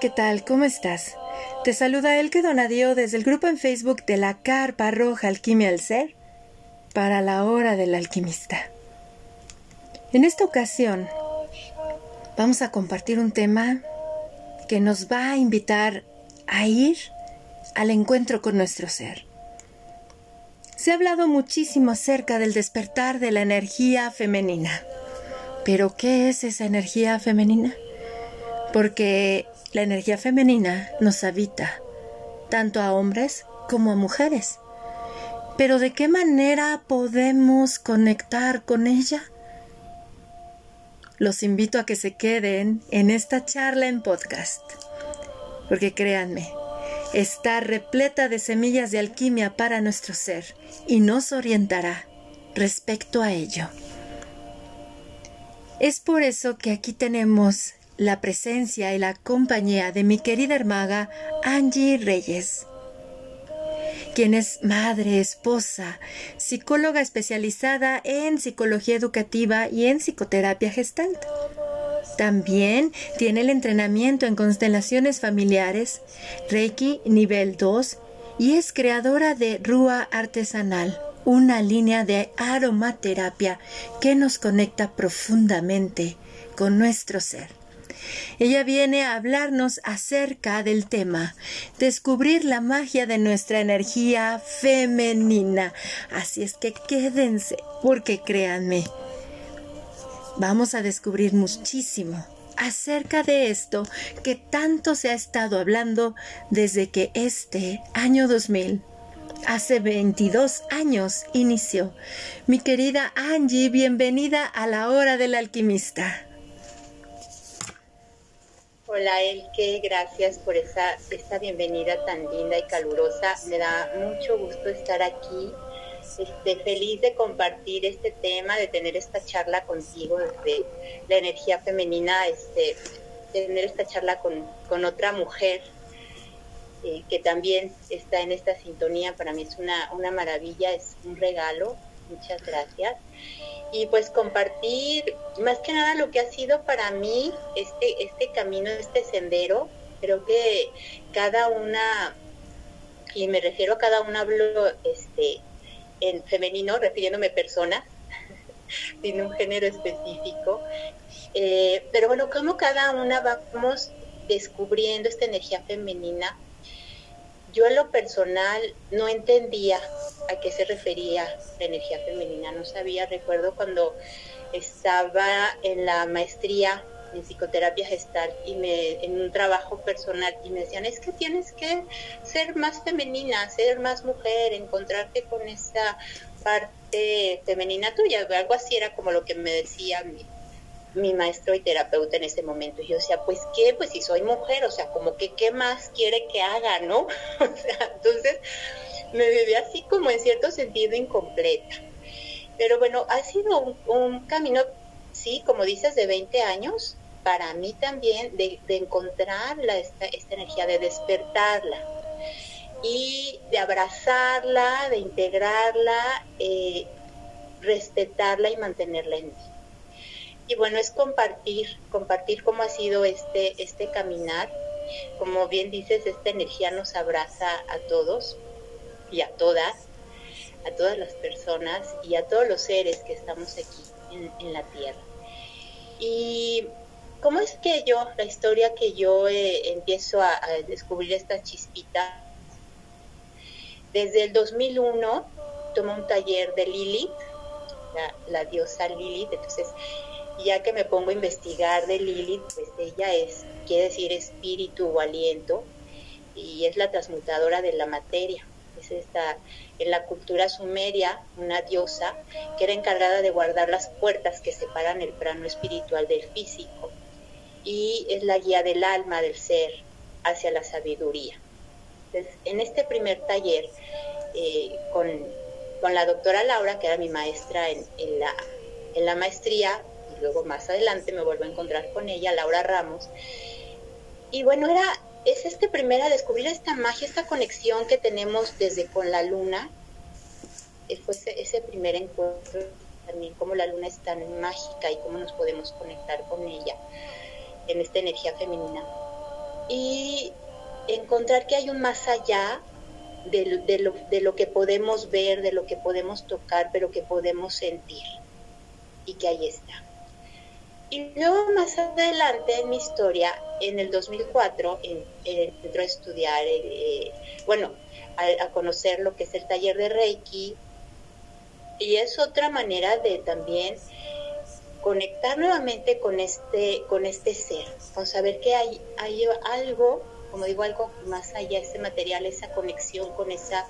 ¿qué tal? ¿Cómo estás? Te saluda Elke Donadío desde el grupo en Facebook de la Carpa Roja Alquimia al Ser para la hora del alquimista. En esta ocasión vamos a compartir un tema que nos va a invitar a ir al encuentro con nuestro ser. Se ha hablado muchísimo acerca del despertar de la energía femenina. Pero ¿qué es esa energía femenina? Porque la energía femenina nos habita, tanto a hombres como a mujeres. Pero ¿de qué manera podemos conectar con ella? Los invito a que se queden en esta charla en podcast, porque créanme, está repleta de semillas de alquimia para nuestro ser y nos orientará respecto a ello. Es por eso que aquí tenemos la presencia y la compañía de mi querida hermaga Angie Reyes, quien es madre, esposa, psicóloga especializada en psicología educativa y en psicoterapia gestalt. También tiene el entrenamiento en constelaciones familiares, Reiki nivel 2 y es creadora de Rúa Artesanal, una línea de aromaterapia que nos conecta profundamente con nuestro ser. Ella viene a hablarnos acerca del tema, descubrir la magia de nuestra energía femenina. Así es que quédense, porque créanme, vamos a descubrir muchísimo acerca de esto que tanto se ha estado hablando desde que este año 2000 hace 22 años inició. Mi querida Angie, bienvenida a la hora del alquimista. Hola Elke, gracias por esa, esta bienvenida tan linda y calurosa. Me da mucho gusto estar aquí. Este, feliz de compartir este tema, de tener esta charla contigo desde la energía femenina, este, tener esta charla con, con otra mujer eh, que también está en esta sintonía. Para mí es una, una maravilla, es un regalo. Muchas gracias y pues compartir más que nada lo que ha sido para mí este, este camino, este sendero. Creo que cada una, y me refiero a cada una, hablo este, en femenino, refiriéndome a personas, sin un género específico. Eh, pero bueno, como cada una vamos descubriendo esta energía femenina yo en lo personal no entendía a qué se refería la energía femenina, no sabía, recuerdo cuando estaba en la maestría en psicoterapia gestal y me, en un trabajo personal y me decían, es que tienes que ser más femenina, ser más mujer, encontrarte con esa parte femenina tuya, algo así era como lo que me decía mi maestro y terapeuta en ese momento. Y yo decía, pues qué, pues si soy mujer, o sea, como que qué más quiere que haga, ¿no? o sea, entonces me viví así como en cierto sentido incompleta. Pero bueno, ha sido un, camino, sí, como dices, de 20 años, para mí también, de, de encontrar esta, esta energía, de despertarla y de abrazarla, de integrarla, eh, respetarla y mantenerla en mí y bueno, es compartir, compartir cómo ha sido este, este caminar. Como bien dices, esta energía nos abraza a todos y a todas, a todas las personas y a todos los seres que estamos aquí en, la Tierra. Y cómo es que yo, la historia que yo eh, empiezo a, descubrir esta chispita, desde el 2001 tomo un taller de Lilith, la, la diosa Lilith, entonces ya que me pongo a investigar de Lilith, pues ella es, quiere decir espíritu o aliento, y es la transmutadora de la materia. Es esta, en la cultura sumeria, una diosa que era encargada de guardar las puertas que separan el plano espiritual del físico, y es la guía del alma, del ser, hacia la sabiduría. Entonces, en este primer taller, eh, con, con, la doctora Laura, que era mi maestra en, en la, en la maestría, luego más adelante me vuelvo a encontrar con ella, Laura Ramos. Y bueno, era, es este primer a descubrir esta magia, esta conexión que tenemos desde con la luna. Eh, fue ese, primer encuentro también, cómo la luna es tan mágica y cómo nos podemos conectar con ella en esta energía femenina. y encontrar que hay un más allá de, lo, de lo que podemos ver, de lo que podemos tocar, pero que podemos sentir y que ahí está. Y luego más adelante en mi historia, en el 2004, en, entró a estudiar, eh, bueno, a, conocer lo que es el taller de Reiki. Y es otra manera de también conectar nuevamente con este, con este ser, con saber que hay, hay algo, como digo, algo más allá, ese material, esa conexión con esa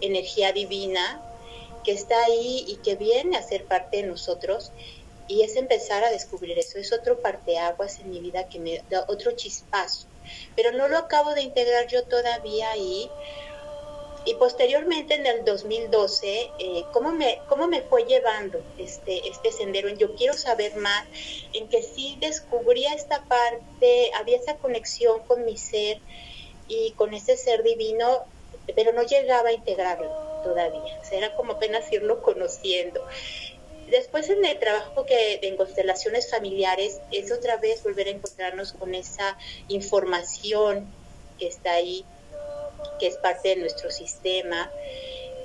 energía divina que está ahí y que viene a ser parte de nosotros y es empezar a descubrir eso. Es otro parteaguas en mi vida que me da otro chispazo. Pero no lo acabo de integrar yo todavía ahí. Y posteriormente en el 2012, eh, ¿cómo, me, ¿cómo me fue llevando este, este sendero? Yo quiero saber más, en que sí descubría esta parte, había esa conexión con mi ser y con ese ser divino, pero no llegaba a integrarlo todavía. era como apenas irlo conociendo. Después en el trabajo que en constelaciones familiares es otra vez volver a encontrarnos con esa información que está ahí, que es parte de nuestro sistema,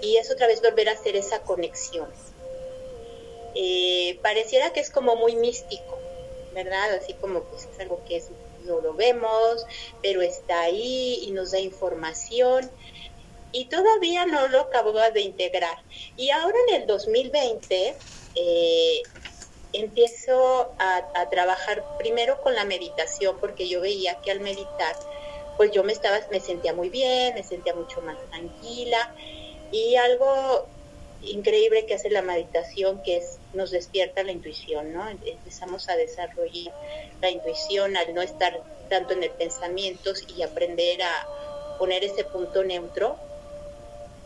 y es otra vez volver a hacer esa conexión. Eh, pareciera que es como muy místico, ¿verdad? Así como pues es algo que no lo vemos, pero está ahí y nos da información y todavía no lo acabo de integrar. Y ahora en el 2020 eh, empiezo a, trabajar primero con la meditación porque yo veía que al meditar pues yo me estaba me sentía muy bien me sentía mucho más tranquila. Y algo increíble que hace la meditación que es nos despierta la intuición no empezamos a desarrollar la intuición al no estar tanto en el pensamiento y aprender a poner ese punto neutro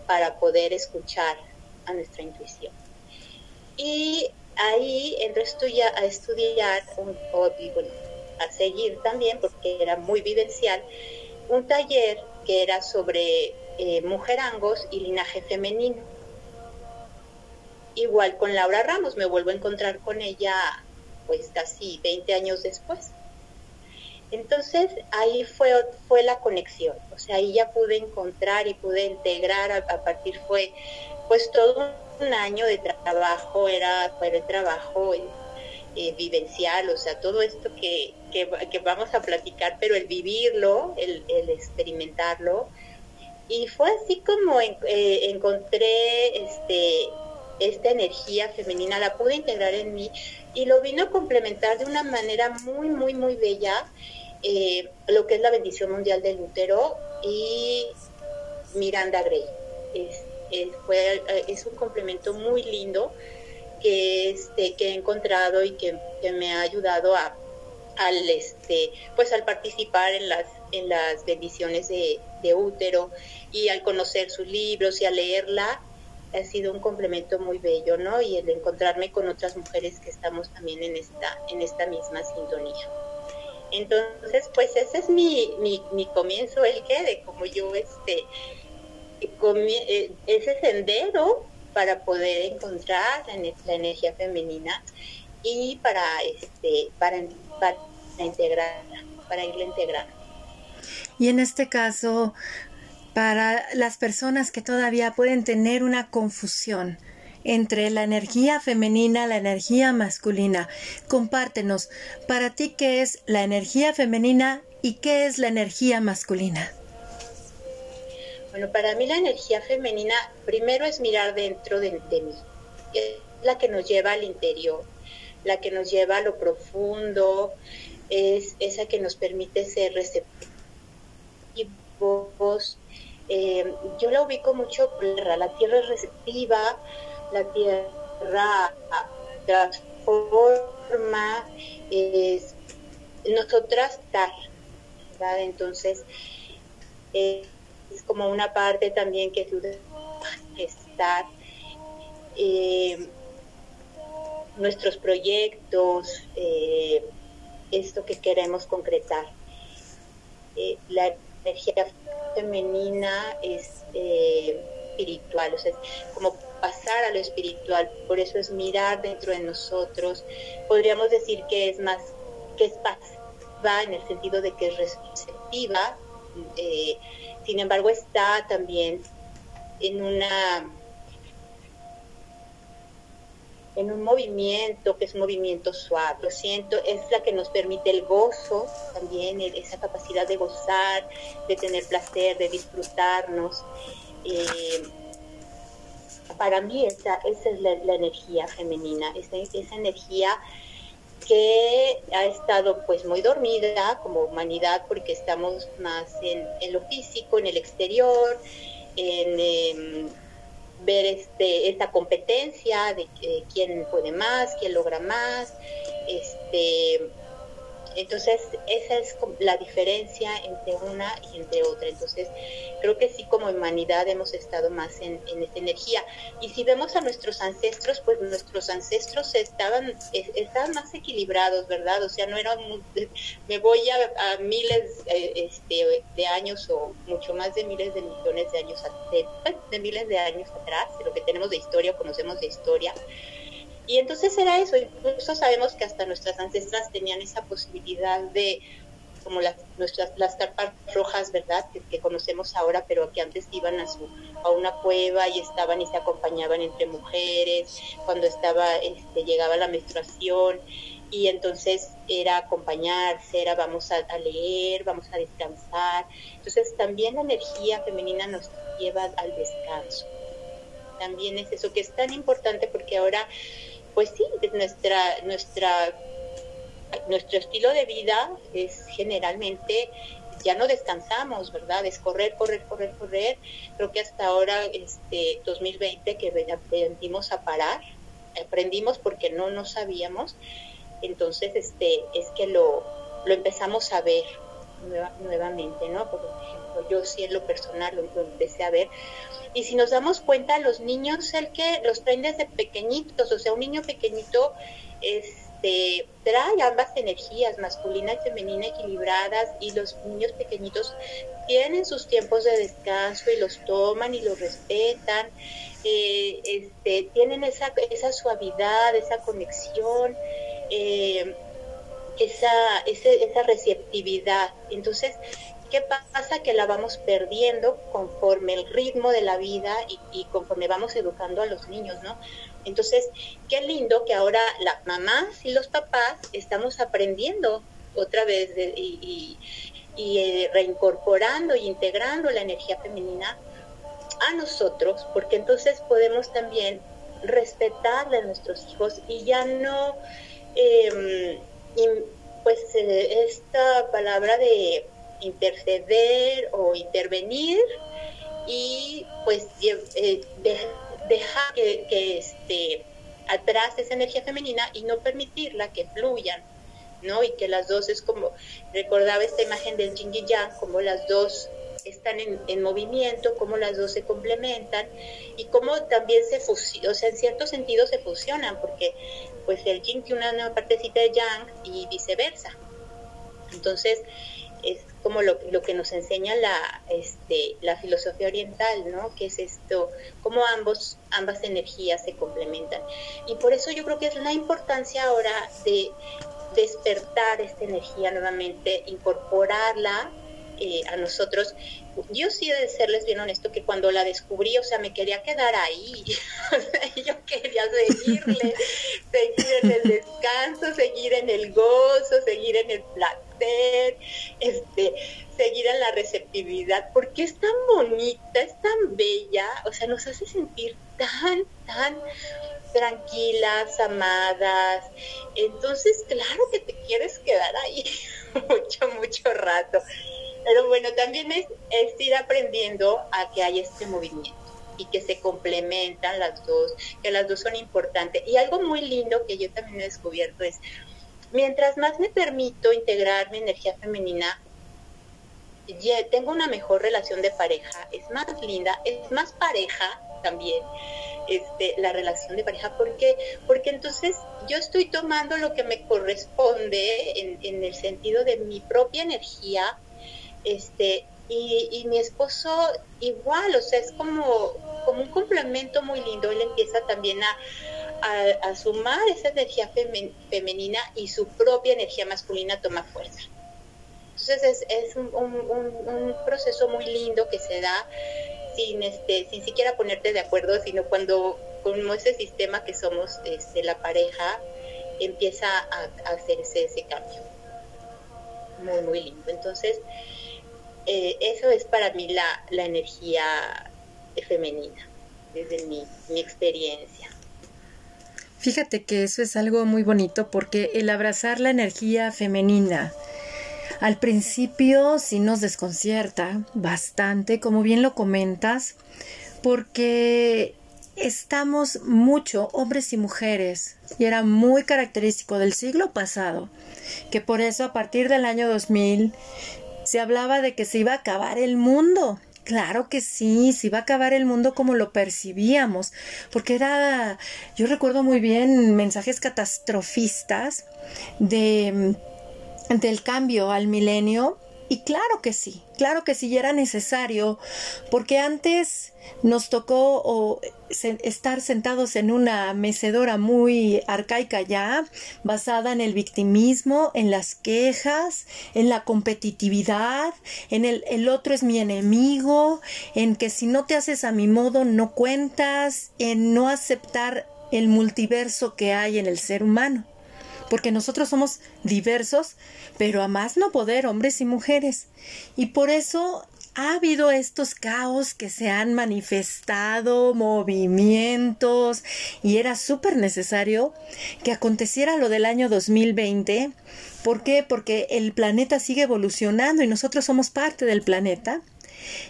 para poder escuchar a nuestra intuición y ahí entré a estudiar, un, a seguir también, porque era muy vivencial, un taller que era sobre eh, mujerangos y linaje femenino. Igual con Laura Ramos, me vuelvo a encontrar con ella pues casi 20 años después. Entonces ahí fue, fue la conexión, o sea, ahí ya pude encontrar y pude integrar, a, a partir fue pues todo un año de trabajo, era, fue el trabajo eh, vivencial, o sea, todo esto que, que, vamos a platicar, pero el vivirlo, el, experimentarlo. Y fue así como eh, encontré este, esta energía femenina, la pude integrar en mí y lo vino a complementar de una manera muy, muy, muy bella eh, lo que es la bendición mundial del útero y Miranda Gray. Este, eh, fue, eh, es un complemento muy lindo que, este, que he encontrado y que, me ha ayudado a, al, este, pues al participar en las, en las bendiciones de, útero y al conocer sus libros y a leerla ha sido un complemento muy bello, ¿no? Y el encontrarme con otras mujeres que estamos también en esta, en esta misma sintonía. Entonces, pues ese es mi, mi, mi comienzo, el que de como yo este, ese sendero para poder encontrar la, energía femenina y para este para, para integrarla, para irla integrando. Y en este caso, para las personas que todavía pueden tener una confusión entre la energía femenina, la energía masculina, compártenos, para ti, ¿qué es la energía femenina y qué es la energía masculina? Bueno, para mí la energía femenina primero es mirar dentro de, mí, es la que nos lleva al interior, la que nos lleva a lo profundo, es esa que nos permite ser receptivos. Eh, yo la ubico mucho, la tierra es receptiva, la tierra transforma, es nosotras dar. Entonces, eh, es como una parte también que tú estar eh, nuestros proyectos, eh, esto que queremos concretar. Eh, la energía femenina es espiritual, o sea, como pasar a lo espiritual, por eso es mirar dentro de nosotros. Podríamos decir que es más, que es paz, va en el sentido de que es eh, sin embargo está también en una en un movimiento que es un movimiento suave. Lo siento, es la que nos permite el gozo también, esa capacidad de gozar, de tener placer, de disfrutarnos. Eh, para mí esa, esa es la, energía femenina, esa, esa energía que ha estado pues muy dormida como humanidad porque estamos más en, lo físico, en el exterior, en em, ver este, esta competencia de, de, quién puede más, quién logra más, este, entonces, esa es la diferencia entre una y entre otra. Entonces, creo que sí, como humanidad hemos estado más en, esta energía. Y si vemos a nuestros ancestros, pues nuestros ancestros estaban, estaban más equilibrados, ¿verdad? O sea, no eran, me voy a, miles eh, este, de años o mucho más de miles de millones de años, de, de miles de años atrás, de lo que tenemos de historia, conocemos de historia y entonces era eso, incluso sabemos que hasta nuestras ancestras tenían esa posibilidad de, como las, nuestras, las carpas rojas, ¿verdad? Que, conocemos ahora, pero que antes iban a, su, a una cueva y estaban y se acompañaban entre mujeres, cuando estaba, este, llegaba la menstruación, y entonces era acompañarse, era vamos a, a, leer, vamos a descansar. Entonces también la energía femenina nos lleva al descanso. También es eso que es tan importante porque ahora pues sí, nuestra, nuestro estilo de vida es generalmente ya no descansamos, ¿verdad? Es correr, correr, correr, correr. Creo que hasta ahora, este 2020, que aprendimos a parar, aprendimos porque no nos sabíamos. Entonces, este, es que lo, lo empezamos a ver nuevamente, ¿no? Yo sí en lo personal lo empecé a ver y si nos damos cuenta, los niños, el que los traen desde pequeñitos, o sea, un niño pequeñito este, trae ambas energías, masculina y femenina equilibradas, y los niños pequeñitos tienen sus tiempos de descanso y los toman y los respetan. Eh, este, tienen esa, esa suavidad, esa conexión, eh, esa, esa receptividad. Entonces, ¿Qué pasa? Que la vamos perdiendo conforme el ritmo de la vida y, conforme vamos educando a los niños, ¿no? Entonces, qué lindo que ahora las mamás y los papás estamos aprendiendo otra vez y, eh, reincorporando y integrando la energía femenina a nosotros, porque entonces podemos también respetarle a nuestros hijos y ya no, em, pues eh, esta palabra de interceder o intervenir y pues eh, dejar que, este, atrás esa energía femenina y no permitirla que fluyan, ¿no? Y que las dos es como, recordaba esta imagen del yin y yang, como las dos están en, en, movimiento, como las dos se complementan y cómo también se fusionan, o sea, en cierto sentido se fusionan, porque pues el yin tiene una partecita de yang y viceversa. Entonces, es como lo, lo, que nos enseña la, este, la filosofía oriental, ¿no? Que es esto, cómo ambos, ambas energías se complementan. Y por eso yo creo que es la importancia ahora de despertar esta energía nuevamente, incorporarla eh, a nosotros. Yo sí de serles bien honesto que cuando la descubrí, o sea, me quería quedar ahí. yo quería seguirle, seguir en el descanso, seguir en el gozo, seguir en el placer, este, seguir en la receptividad, porque es tan bonita, es tan bella, o sea, nos hace sentir tan, tan tranquilas, amadas. Entonces, claro que te quieres quedar ahí mucho, mucho rato. Pero bueno, también es, ir aprendiendo a que hay este movimiento y que se complementan las dos, que las dos son importantes. Y algo muy lindo que yo también he descubierto es, mientras más me permito integrar mi energía femenina, tengo una mejor relación de pareja, es más linda, es más pareja también este, la relación de pareja, porque porque entonces yo estoy tomando lo que me corresponde en el sentido de mi propia energía, este, y, mi esposo igual, o sea, es como, como un complemento muy lindo. Él empieza también a, a, sumar esa energía femenina y su propia energía masculina toma fuerza. Entonces es, un, proceso muy lindo que se da sin, este, sin siquiera ponerte de acuerdo, sino cuando como ese sistema que somos este, la pareja empieza a, hacerse ese cambio. Muy, muy lindo. Entonces, eh, eso es para mí la, la energía femenina, desde mi, mi experiencia. Fíjate que eso es algo muy bonito porque el abrazar la energía femenina, al principio sí nos desconcierta bastante, como bien lo comentas, porque estamos mucho, hombres y mujeres, y era muy característico del siglo pasado, que por eso a partir del año 2000 se hablaba de que se iba a acabar el mundo. Claro que sí, se iba a acabar el mundo como lo percibíamos, porque era, yo recuerdo muy bien mensajes catastrofistas de del cambio al milenio? Y claro que sí, claro que sí era necesario, porque antes nos tocó estar sentados en una mecedora muy arcaica ya, basada en el victimismo, en las quejas, en la competitividad, en el, el otro es mi enemigo, en que si no te haces a mi modo no cuentas, en no aceptar el multiverso que hay en el ser humano porque nosotros somos diversos, pero a más no poder, hombres y mujeres. Y por eso ha habido estos caos que se han manifestado, movimientos, y era súper necesario que aconteciera lo del año 2020. ¿Por qué? Porque el planeta sigue evolucionando y nosotros somos parte del planeta.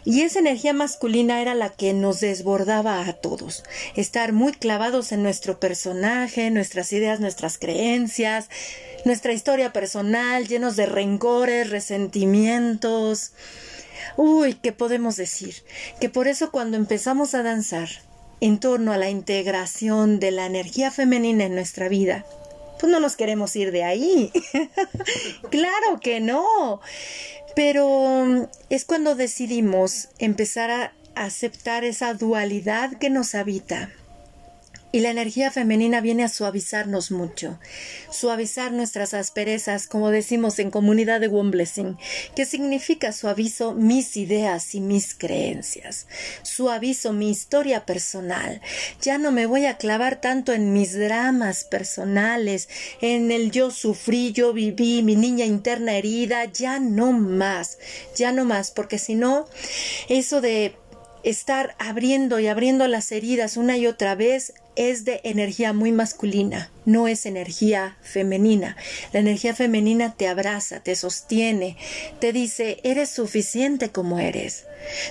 Y esa energía masculina era la que nos desbordaba a todos. Estar muy clavados en nuestro personaje, nuestras ideas, nuestras creencias, nuestra historia personal, llenos de rencores, resentimientos. Uy, ¿qué podemos decir? Que por eso cuando empezamos a danzar en torno a la integración de la energía femenina en nuestra vida, pues no nos queremos ir de ahí. claro que no. Pero mm, es cuando decidimos empezar a aceptar esa dualidad que nos habita y la energía femenina viene a suavizarnos mucho, suavizar nuestras asperezas, como decimos en comunidad de One Blessing, que significa suavizo mis ideas y mis creencias, suavizo mi historia personal. Ya no me voy a clavar tanto en mis dramas personales, en el yo sufrí, yo viví, mi niña interna herida, ya no más, ya no más, porque si no, eso de estar abriendo y abriendo las heridas una y otra vez es de energía muy masculina, no es energía femenina. La energía femenina te abraza, te sostiene, te dice, eres suficiente como eres.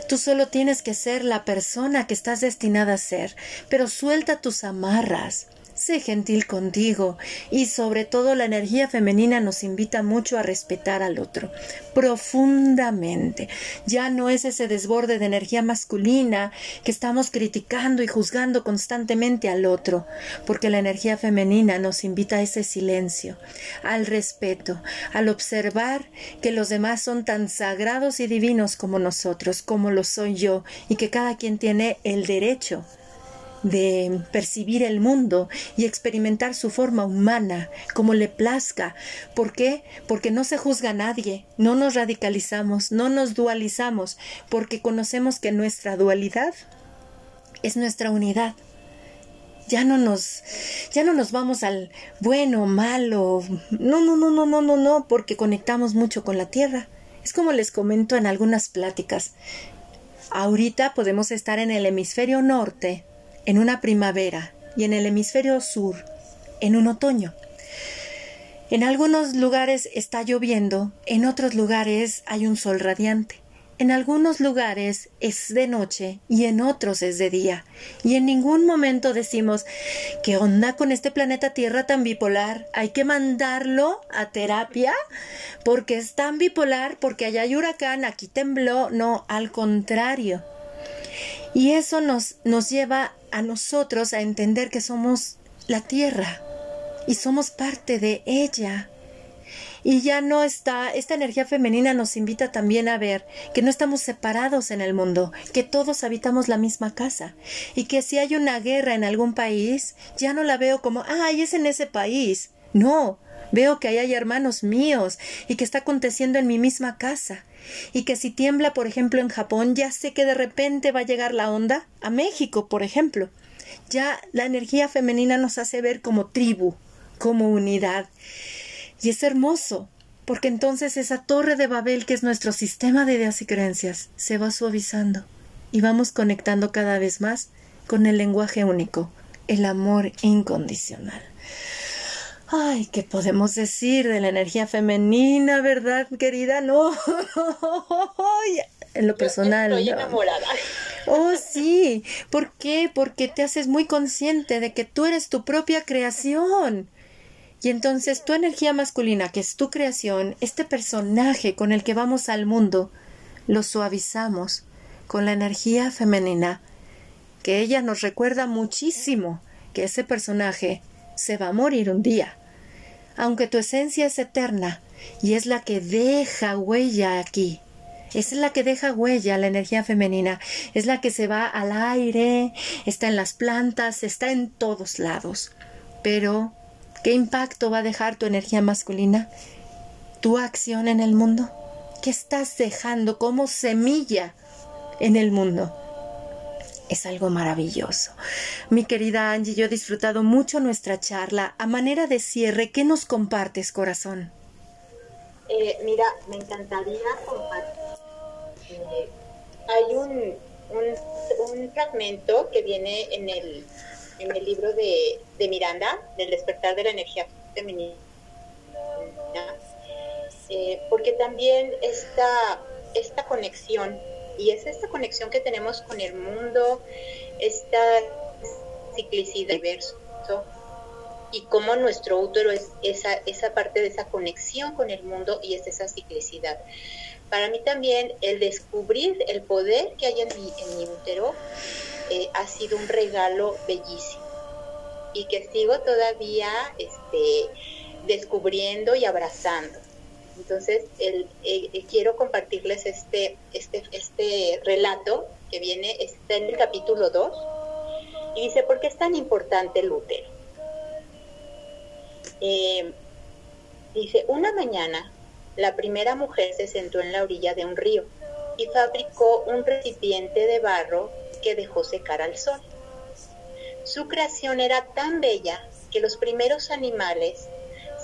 Tú solo tienes que ser la persona que estás destinada a ser, pero suelta tus amarras, sé gentil contigo y sobre todo la energía femenina nos invita mucho a respetar al otro profundamente. Ya no es ese desborde de energía masculina que estamos criticando y juzgando constantemente al otro, porque la energía femenina nos invita a ese silencio, al respeto, al observar que los demás son tan sagrados y divinos como nosotros, como lo soy yo, y que cada quien tiene el derecho de percibir el mundo y experimentar su forma humana como le plazca. ¿Por qué? Porque no se juzga a nadie, no nos radicalizamos, no nos dualizamos, porque conocemos que nuestra dualidad es nuestra unidad. Ya no nos ya no nos vamos al bueno, malo. No, no, no, no, no, no, no, porque conectamos mucho con la tierra. Es como les comento en algunas pláticas. Ahorita podemos estar en el hemisferio norte en una primavera y en el hemisferio sur en un otoño. En algunos lugares está lloviendo, en otros lugares hay un sol radiante. En algunos lugares es de noche y en otros es de día. Y en ningún momento decimos, ¿qué onda con este planeta Tierra tan bipolar? Hay que mandarlo a terapia porque es tan bipolar, porque allá hay huracán, aquí tembló. No, al contrario. Y eso nos, nos lleva a nosotros a entender que somos la tierra y somos parte de ella. Y ya no está, esta energía femenina nos invita también a ver que no estamos separados en el mundo, que todos habitamos la misma casa y que si hay una guerra en algún país, ya no la veo como, ay, es en ese país. No, Veo que ahí hay hermanos míos y que está aconteciendo en mi misma casa. Y que si tiembla, por ejemplo, en Japón, ya sé que de repente va a llegar la onda a México, por ejemplo. Ya la energía femenina nos hace ver como tribu, como unidad. Y es hermoso, porque entonces esa torre de Babel, que es nuestro sistema de ideas y creencias, se va suavizando y vamos conectando cada vez más con el lenguaje único, el amor incondicional. Ay, ¿qué podemos decir de la energía femenina, verdad, querida? No, en lo personal. Estoy enamorada. Oh, sí. ¿Por qué? Porque te haces muy consciente de que tú eres tu propia creación. Y entonces tu energía masculina, que es tu creación, este personaje con el que vamos al mundo, lo suavizamos con la energía femenina, que ella nos recuerda muchísimo que ese personaje se va a morir un día. Aunque tu esencia es eterna y es la que deja huella aquí. Es la que deja huella la energía femenina, es la que se va al aire, está en las plantas, está en todos lados. Pero, ¿qué impacto va a dejar tu energía masculina? ¿Tu acción en el mundo? ¿Qué estás dejando como semilla en el mundo? Es algo maravilloso. Mi querida Angie, yo he disfrutado mucho nuestra charla. A manera de cierre, ¿qué nos compartes, corazón? Eh, mira, me encantaría compartir. Eh, hay un, un, fragmento que viene en el, en el libro de, de Miranda, del despertar de la energía femenina, eh, porque también esta, esta conexión y es esta conexión que tenemos con el mundo, esta ciclicidad diverso y cómo nuestro útero es esa, esa parte de esa conexión con el mundo y es esa ciclicidad. Para mí también el descubrir el poder que hay en mi, en mi útero eh, ha sido un regalo bellísimo y que sigo todavía este, descubriendo y abrazando. Entonces, el, quiero compartirles este, este, este relato que viene, está en el capítulo 2, y dice, ¿por qué es tan importante el útero? Eh, dice, una mañana, la primera mujer se sentó en la orilla de un río y fabricó un recipiente de barro que dejó secar al sol. Su creación era tan bella que los primeros animales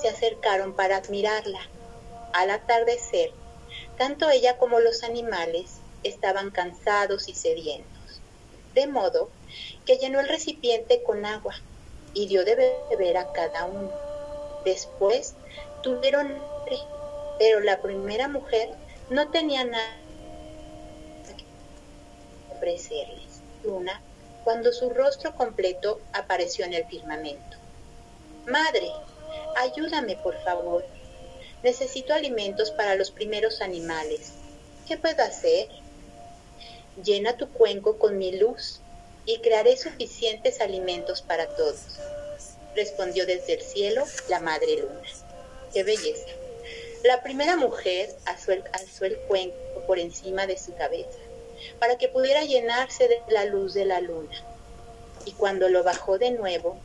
se acercaron para admirarla al atardecer, tanto ella como los animales estaban cansados y sedientos, de modo que llenó el recipiente con agua y dio de beber a cada uno. Después tuvieron hambre, pero la primera mujer no tenía nada que ofrecerles. Luna, cuando su rostro completo apareció en el firmamento. Madre, ayúdame por favor, Necesito alimentos para los primeros animales. ¿Qué puedo hacer? Llena tu cuenco con mi luz y crearé suficientes alimentos para todos. Respondió desde el cielo la Madre Luna. ¡Qué belleza! La primera mujer alzó el, el cuenco por encima de su cabeza para que pudiera llenarse de la luz de la luna. Y cuando lo bajó de nuevo,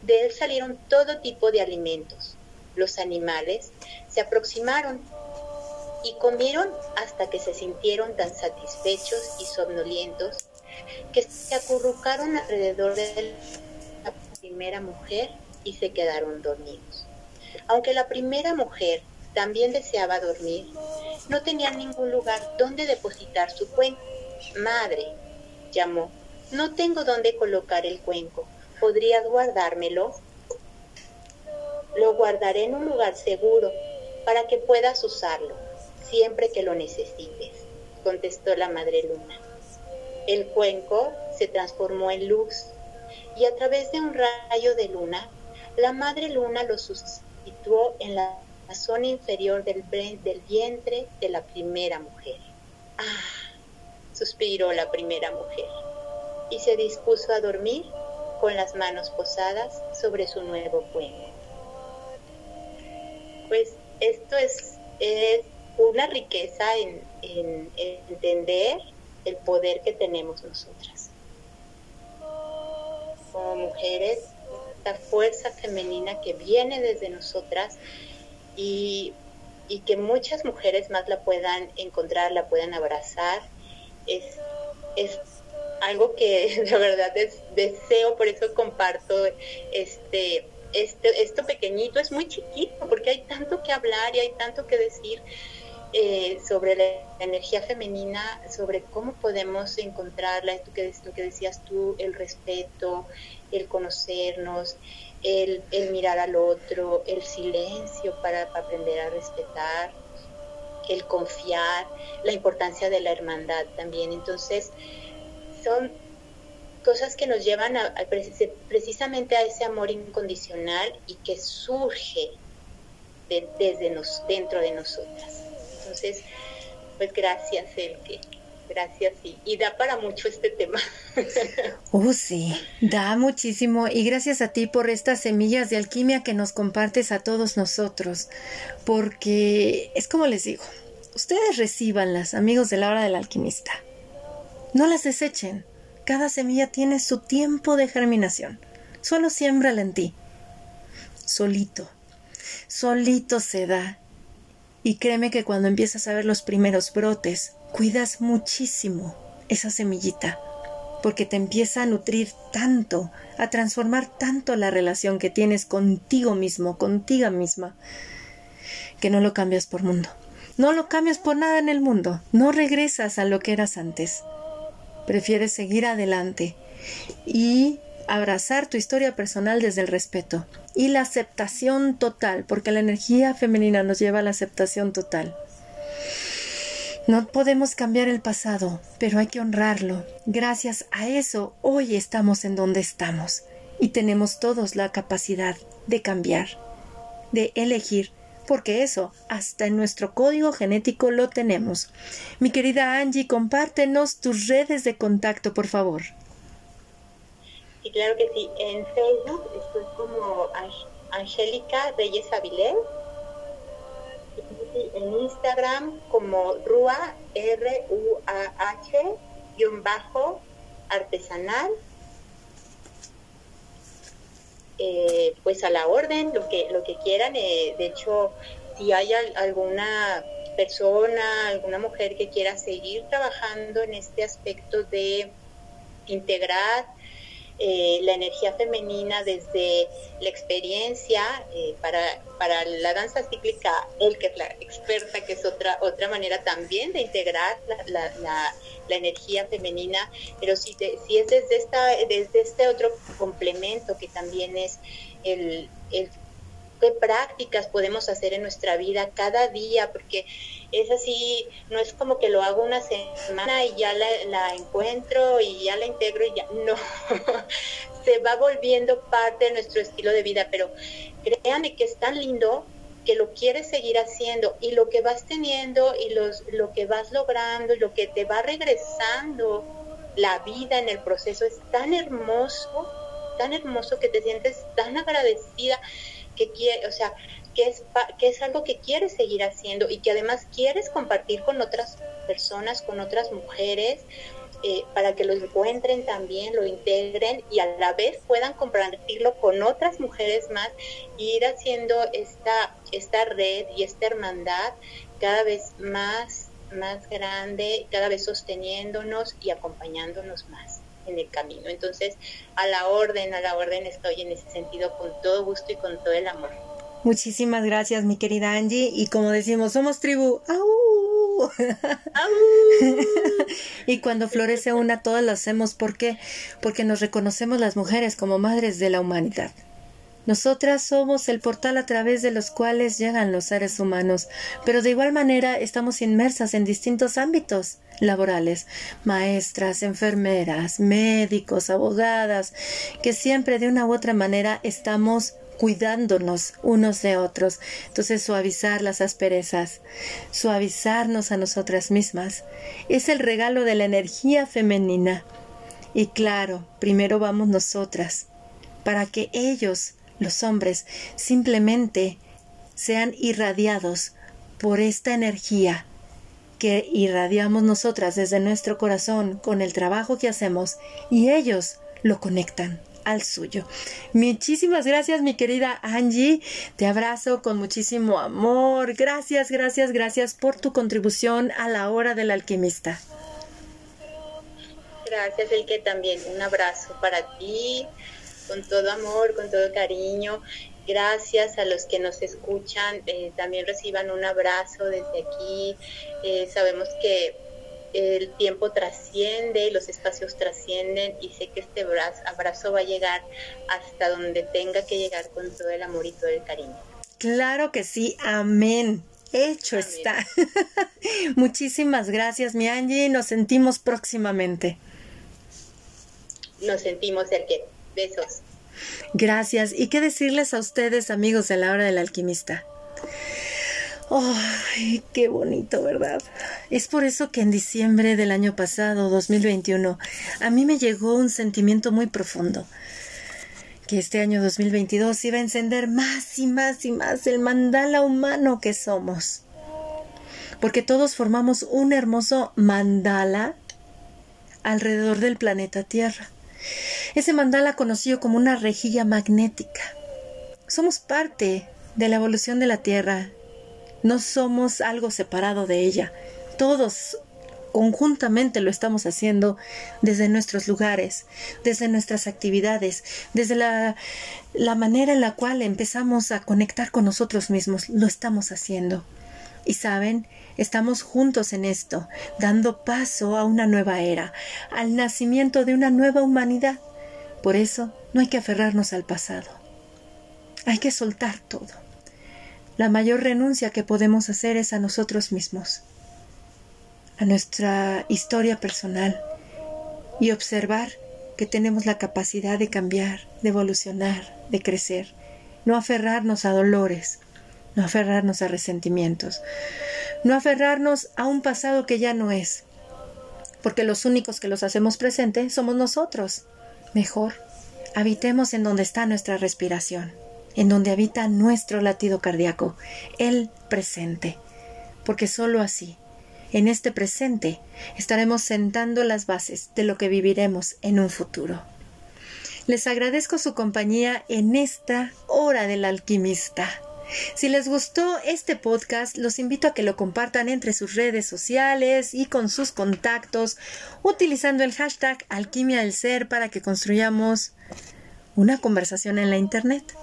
de él salieron todo tipo de alimentos. Los animales se aproximaron y comieron hasta que se sintieron tan satisfechos y somnolientos que se acurrucaron alrededor de la primera mujer y se quedaron dormidos. Aunque la primera mujer también deseaba dormir, no tenía ningún lugar donde depositar su cuenco. Madre, llamó, no tengo dónde colocar el cuenco. ¿Podrías guardármelo? Lo guardaré en un lugar seguro para que puedas usarlo siempre que lo necesites, contestó la Madre Luna. El cuenco se transformó en luz y a través de un rayo de luna, la Madre Luna lo sustituyó en la zona inferior del, del vientre de la primera mujer. Ah, suspiró la primera mujer y se dispuso a dormir con las manos posadas sobre su nuevo cuenco. Pues esto es, una riqueza en, entender el poder que tenemos nosotras. Como mujeres esta fuerza femenina que viene desde nosotras y, que muchas mujeres más la puedan encontrar, la puedan abrazar. Es, es algo que de verdad deseo, por eso comparto este, este, esto pequeñito, es muy chiquito, porque hay tanto que hablar y hay tanto que decir eh, sobre la energía femenina, sobre cómo podemos encontrarla, esto que, lo que decías tú, el respeto, el conocernos, el, mirar al otro, el silencio para, aprender a respetar, el confiar, la importancia de la hermandad también. Entonces, son cosas que nos llevan a, precisamente a ese amor incondicional y que surge desde nos, dentro de nosotras. Entonces, pues gracias, Elke. Gracias y, y da para mucho este tema. Oh, sí, da muchísimo y gracias a ti por estas semillas de alquimia que nos compartes a todos nosotros, porque es como les digo, ustedes recibanlas, amigos de la hora del alquimista. No las desechen. Cada semilla tiene su tiempo de germinación. Solo siémbrala en ti. Solito. Solito se da y créeme que cuando empiezas a ver los primeros brotes, cuidas muchísimo esa semillita, porque te empieza a nutrir tanto, a transformar tanto la relación que tienes contigo mismo, contigo misma, que no lo cambias por mundo. No lo cambias por nada en el mundo, no regresas a lo que eras antes. Prefieres seguir adelante y abrazar tu historia personal desde el respeto y la aceptación total, porque la energía femenina nos lleva a la aceptación total. No podemos cambiar el pasado, pero hay que honrarlo. Gracias a eso, hoy estamos en donde estamos y tenemos todos la capacidad de cambiar, de elegir, porque eso hasta en nuestro código genético lo tenemos. Mi querida Angie, compártenos tus redes de contacto, por favor. Y claro que sí, en Facebook estoy como Angélica Reyes Avilés. En Instagram como Rua, R-U-A-H, guion bajo, artesanal. Eh, pues a la orden, lo que, lo que quieran. Eh, de hecho, si hay alguna persona, alguna mujer que quiera seguir trabajando en este aspecto de integrar eh, la energía femenina desde la experiencia eh, para, para la danza cíclica, él que es la experta, que es otra, otra manera también de integrar la, la, energía femenina, pero si, si es desde, esta, desde este otro complemento que también es el qué prácticas podemos hacer en nuestra vida cada día, porque es así, no es como que lo hago una semana y ya la, encuentro y ya la integro y ya, no, se va volviendo parte de nuestro estilo de vida, pero créanme que es tan lindo que lo quieres seguir haciendo y lo que vas teniendo y los, lo que vas logrando y lo que te va regresando la vida en el proceso es tan hermoso, tan hermoso que te sientes tan agradecida que quiere, o sea, que es, que es algo que quieres seguir haciendo y que además quieres compartir con otras personas, con otras mujeres, eh, para que lo encuentren también, lo integren y a la vez puedan compartirlo con otras mujeres más y ir haciendo esta, esta red y esta hermandad cada vez más, más grande, cada vez sosteniéndonos y acompañándonos más en el camino. Entonces, a la orden, a la orden estoy en ese sentido con todo gusto y con todo el amor. Muchísimas gracias, mi querida Angie. Y como decimos, somos tribu. y cuando florece una, todas lo hacemos. ¿Por qué? Porque nos reconocemos las mujeres como madres de la humanidad. Nosotras somos el portal a través de los cuales llegan los seres humanos, pero de igual manera estamos inmersas en distintos ámbitos laborales, maestras, enfermeras, médicos, abogadas, que siempre de una u otra manera estamos cuidándonos unos de otros. Entonces suavizar las asperezas, suavizarnos a nosotras mismas, es el regalo de la energía femenina. Y claro, primero vamos nosotras, para que ellos los hombres simplemente sean irradiados por esta energía que irradiamos nosotras desde nuestro corazón con el trabajo que hacemos y ellos lo conectan al suyo. Muchísimas gracias, mi querida Angie. Te abrazo con muchísimo amor. Gracias, gracias, gracias por tu contribución a la hora del alquimista. Gracias, el que también. Un abrazo para ti, con todo amor, con todo cariño. Gracias a los que nos escuchan. Eh, también reciban un abrazo desde aquí. Eh, sabemos que el tiempo trasciende, los espacios trascienden y sé que este abrazo va a llegar hasta donde tenga que llegar con todo el amor y todo el cariño. Claro que sí, amén. Hecho está. Muchísimas gracias, mi Angie. Nos sentimos próximamente. Nos sentimos cerca. Besos. Gracias. ¿Y qué decirles a ustedes, amigos de la hora del alquimista? ¡Ay, qué bonito, verdad! Es por eso que en diciembre del año pasado, 2021, a mí me llegó un sentimiento muy profundo. Que este año 2022 iba a encender más y más y más el mandala humano que somos. Porque todos formamos un hermoso mandala alrededor del planeta Tierra. Ese mandala conocido como una rejilla magnética. Somos parte de la evolución de la Tierra no somos algo separado de ella. Todos conjuntamente lo estamos haciendo desde nuestros lugares, desde nuestras actividades, desde la, la, manera en la cual empezamos a conectar con nosotros mismos, lo estamos haciendo. Y saben, estamos juntos en esto, dando paso a una nueva era, al nacimiento de una nueva humanidad. Por eso no hay que aferrarnos al pasado. Hay que soltar todo. La mayor renuncia que podemos hacer es a nosotros mismos, a nuestra historia personal y observar que tenemos la capacidad de cambiar, de evolucionar, de crecer, no aferrarnos a dolores, no aferrarnos a resentimientos, no aferrarnos a un pasado que ya no es, porque los únicos que los hacemos presente somos nosotros. Mejor, habitemos en donde está nuestra respiración en donde habita nuestro latido cardíaco, el presente, porque sólo así, en este presente, estaremos sentando las bases de lo que viviremos en un futuro. Les agradezco su compañía en esta hora del alquimista. Si les gustó este podcast, los invito a que lo compartan entre sus redes sociales y con sus contactos, utilizando el hashtag Alquimia del Ser para que construyamos una conversación en la Internet.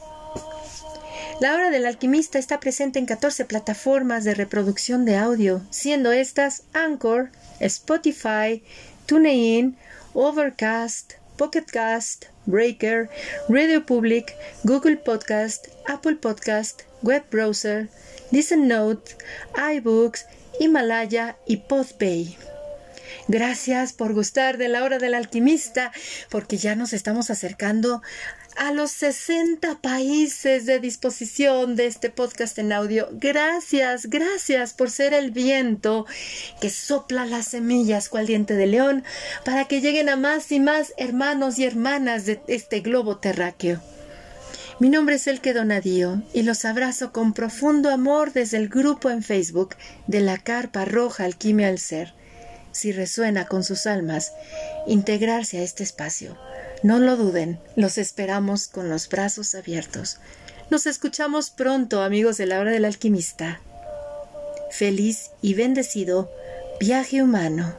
La Hora del Alquimista está presente en 14 plataformas de reproducción de audio, siendo estas Anchor, Spotify, TuneIn, Overcast, Pocketcast, Breaker, Radio Public, Google Podcast, Apple Podcast, Web Browser, Listen Note, iBooks, Himalaya y Podbay. Gracias por gustar de la hora del alquimista, porque ya nos estamos acercando a los 60 países de disposición de este podcast en audio. Gracias, gracias por ser el viento que sopla las semillas cual diente de león para que lleguen a más y más hermanos y hermanas de este globo terráqueo. Mi nombre es Elke Donadío y los abrazo con profundo amor desde el grupo en Facebook de la Carpa Roja Alquimia al Ser. Si resuena con sus almas, integrarse a este espacio no lo duden, los esperamos con los brazos abiertos. Nos escuchamos pronto, amigos de la hora del alquimista. Feliz y bendecido viaje humano.